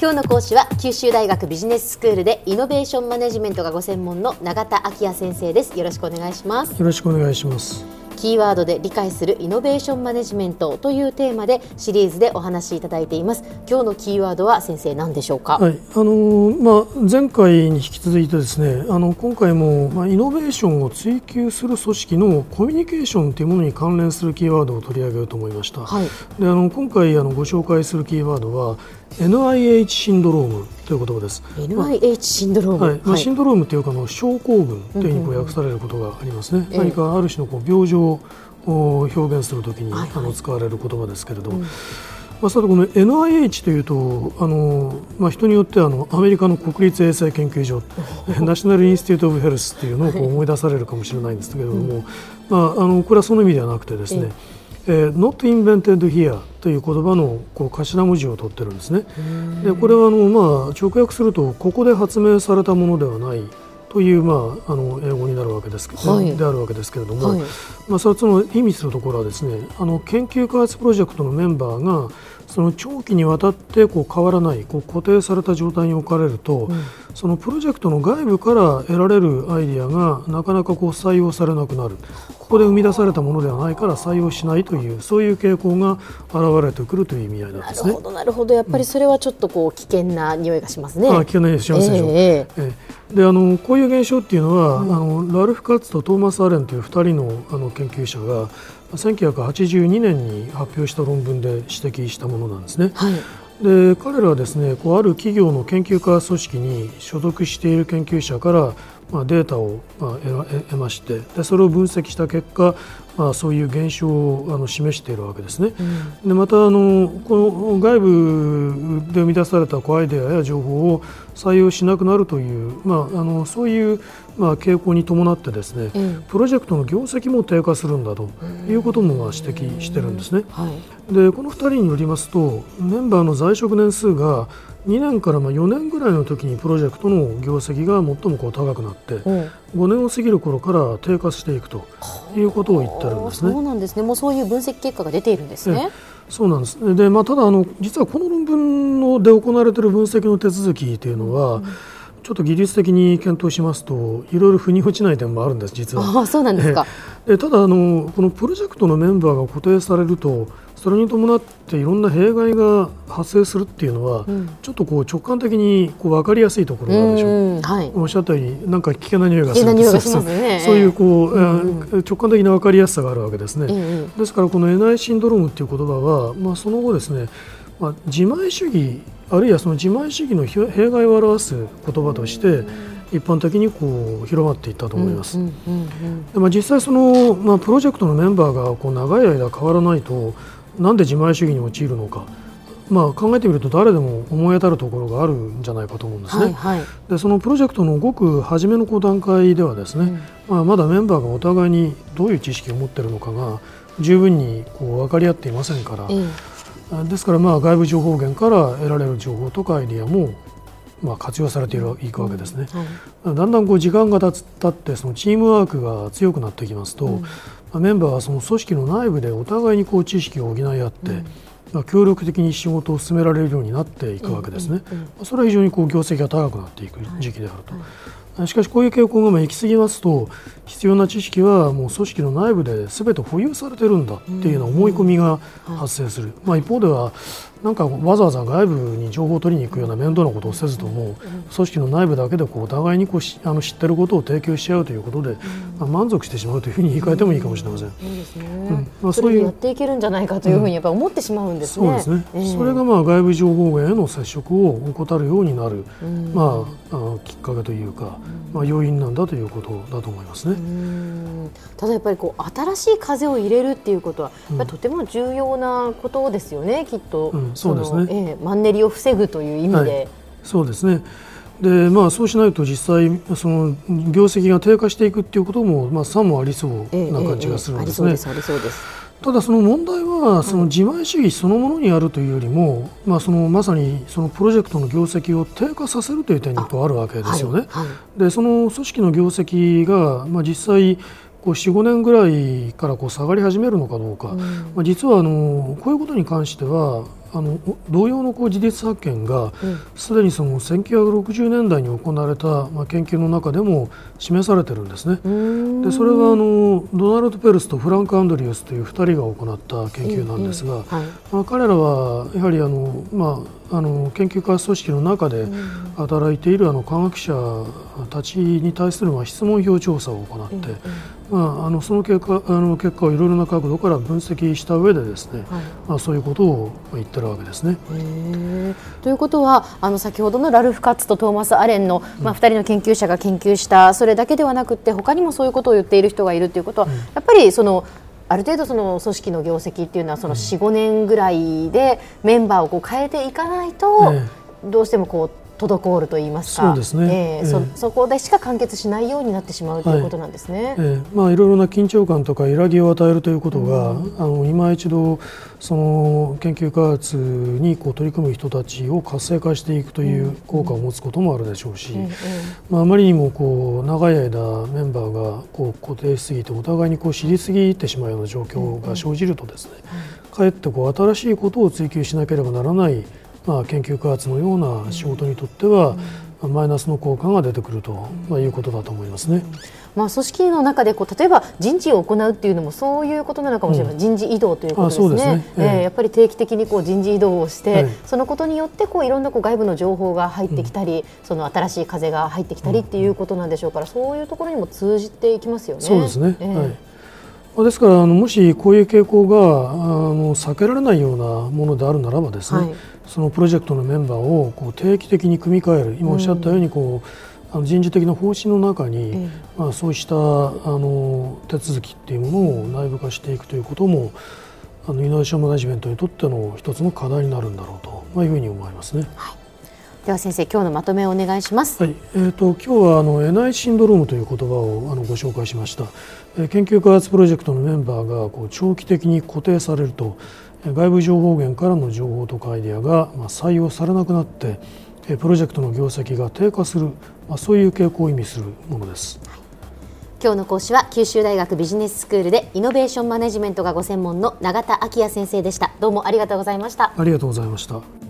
今日の講師は九州大学ビジネススクールでイノベーションマネジメントがご専門の永田昭也先生です。よろしくお願いします。よろしくお願いします。キーワードで理解するイノベーションマネジメントというテーマでシリーズでお話しいただいています。今日のキーワードは先生何でしょうか？はい。あのまあ前回に引き続いてですねあの今回もまあイノベーションを追求する組織のコミュニケーションというものに関連するキーワードを取り上げようと思いました、はい、であの今回あのご紹介するキーワードは NIH シンドロームという言葉です。NIH シンドローム、はい。まあ、シンドロームというかの症候群というふうに訳されることがありますね。何かある種のこう病状を表現するときに、あの使われる言葉ですけれど、うん、まあ、さてこの NIH というとあの、まあ、人によってはあのアメリカの国立衛生研究所ナショナル・インスティュート・オブ・ヘルスというのをこう思い出されるかもしれないんですけれども、うん、まあ、あのこれはその意味ではなくてですね、えー、Not Invented Here という言葉のこう頭文字を取ってるんですね。でこれはあの、まあ、直訳するとここで発明されたものではないという、まあ、あの英語になるわけですはい、であるわけですけれども、はい、まあ、その意味するところはですねあの研究開発プロジェクトのメンバーがその長期にわたってこう変わらないこう固定された状態に置かれると、うん、そのプロジェクトの外部から得られるアイディアがなかなかこう採用されなくなるここで生み出されたものではないから採用しないというそういう傾向が現れてくるという意味合いなんですね。なるほどなるほどやっぱりそれはちょっとこう危険な匂いがしますね。あ危険な匂いしますでしょう。えー、えー、であのこういう現象っていうのは、うん、あのラルフ・カッツとトーマス・アレンという2人のあの研究者が1982年に発表した論文で指摘したものなんですね。はいで彼らはですねこうある企業の研究家組織に所属している研究者からまあ、データを、まあ、得ましてでそれを分析した結果、まあ、そういう現象をあの示しているわけですね。うん、でまたあのこの外部で生み出されたアイデアや情報を採用しなくなるという、まあ、あのそういう、まあ、傾向に伴ってですね、うん、プロジェクトの業績も低下するんだということもまあ指摘してるんですね。はい、でこの2人によりますとメンバーの在職年数が2年からまあ4年ぐらいの時にプロジェクトの業績が最もこう高くなって、うん、5年を過ぎる頃から低下していくということを言ってるんですね。そうなんですね。もうそういう分析結果が出ているんですね。そうなんです。で、まあただあの実はこの論文ので行われている分析の手続きというのは。うんちょっと技術的に検討しますといろいろ腑に落ちない点もあるんです実は。あそうなんですか。でただあのこのプロジェクトのメンバーが固定されるとそれに伴っていろんな弊害が発生するっていうのは、うん、ちょっとこう直感的にこう分かりやすいところがあるでしょ？う、はい、おっしゃったようになんか危険な匂いがするね、そういうこう、うん。うん、直感的な分かりやすさがあるわけですね、うん、ですからこの NI シンドロームっていう言葉は、まあ、その後ですね、まあ、自前主義あるいはその自前主義の弊害を表す言葉として、一般的にこう広まっていったと思います。でまあ、実際その、まあ、プロジェクトのメンバーがこう長い間変わらないとなんで自前主義に陥るのか、まあ、考えてみると誰でも思い当たるところがあるんじゃないかと思うんですね。はいはい、でそのプロジェクトのごく初めの段階ではですね、うん、まあ、まだメンバーがお互いにどういう知識を持っているのかが十分にこう分かり合っていませんから、うん、ですからまあ外部情報源から得られる情報とかアイディアもまあ、活用されていくわけですね、はい、だんだんこう時間が経ってそのチームワークが強くなってきますと、うん。メンバーはその組織の内部でお互いにこう知識を補い合って、うん、協力的に仕事を進められるようになっていくわけですね。それは非常にこう業績が高くなっていく時期であると。はい。はい、しかしこういう傾向がまあ行き過ぎますと必要な知識はもう組織の内部で全て保有されてるんだっていうような思い込みが発生する、まあ、一方ではなんかわざわざ外部に情報を取りに行くような面倒なことをせずとも組織の内部だけでこうお互いにこうあの知っていることを提供し合うということで、まあ、満足してしまうというふうに言い換えてもいいかもしれません。そうですね。まあ、そういうやっていけるんじゃないかというふうにやっぱ思ってしまうんですね。そうですね。それがまあ外部情報源への接触を怠るようになる、まああきっかけというか、まあ要因なんだということだと思いますね。ただやっぱりこう新しい風を入れるっていうことは、とても重要なことですよね、きっと。そうですね。えー、マンネリを防ぐという意味で。はい、そうですね。でまあ、そうしないと実際その業績が低下していくっていうことも、まあ、差もありそうな感じがするんですね。ただその問題はその自前主義そのものにあるというよりも、まあ、そのまさにそのプロジェクトの業績を低下させるという点にあるわけですよね。はいはい、でその組織の業績が、まあ、実際こう4、5年ぐらいからこう下がり始めるのかどうか、うん、まあ、実はあのこういうことに関してはあの同様のこう事実発見がすで、にその1960年代に行われた、まあ、研究の中でも示されてるんですね。でそれはあのドナルド・ペルスとフランク・アンドリュースという2人が行った研究なんですが、はい、まあ、彼らはやはりあの、まあ、あの研究開発組織の中で働いているあの科学者たちに対するまあ質問票調査を行って、まあ、あのその結果あの結果をいろいろな角度から分析した上でですね、はい、まあ、そういうことを言ってるわけですね。ということはあの先ほどのラルフ・カッツとトーマス・アレンの、まあ、2人の研究者が研究したそれだけではなくて他にもそういうことを言っている人がいるということは、うん、やっぱりそのある程度その組織の業績っていうのはその4、5年ぐらいでメンバーをこう変えていかないと、どうしてもこう滞ると言いますか。そうですね、えー、そそこでしか完結しないようになってしまうということなんですね、はい、え。ー、まあ、いろいろな緊張感とか揺らぎを与えるということが、うん、あの今一度その研究開発にこう取り組む人たちを活性化していくという効果を持つこともあるでしょうし、うんうん、まあ、あまりにもこう長い間メンバーがこう固定しすぎてお互いにこう知りすぎてしまうような状況が生じるとですね、かえってこう新しいことを追求しなければならないまあ、研究開発のような仕事にとっては、マイナスの効果が出てくると、まあ、いうことだと思いますね。まあ、組織の中でこう例えば人事を行うっていうのもそういうことなのかもしれない、うん、人事異動ということですね。すね。えー、やっぱり定期的にこう人事異動をして、はい、そのことによってこういろんなこう外部の情報が入ってきたり、うん、その新しい風が入ってきたりっていうことなんでしょうから、そういうところにも通じていきますよね。そうですね。えー、はいですからあのもしこういう傾向があの避けられないようなものであるならばですね、はい、そのプロジェクトのメンバーをこう定期的に組み替える。今おっしゃったようにこう、あの人事的な方針の中に、まあ、そうしたあの手続きっていうものを内部化していくということもあのイノベーションマネジメントにとっての一つの課題になるんだろうと、まあ、いうふうに思いますね。はいでは先生今日のまとめをお願いします。はい、えっ、ー、と今日はあのエナイシンドロームという言葉をあのご紹介しました。えー、研究開発プロジェクトのメンバーがこう長期的に固定されると外部情報源からの情報とかアイデアが採用されなくなってプロジェクトの業績が低下する、まあ、そういう傾向を意味するものです。今日の講師は九州大学ビジネススクールでイノベーションマネジメントがご専門の永田昭也先生でしたどうもありがとうございましたありがとうございました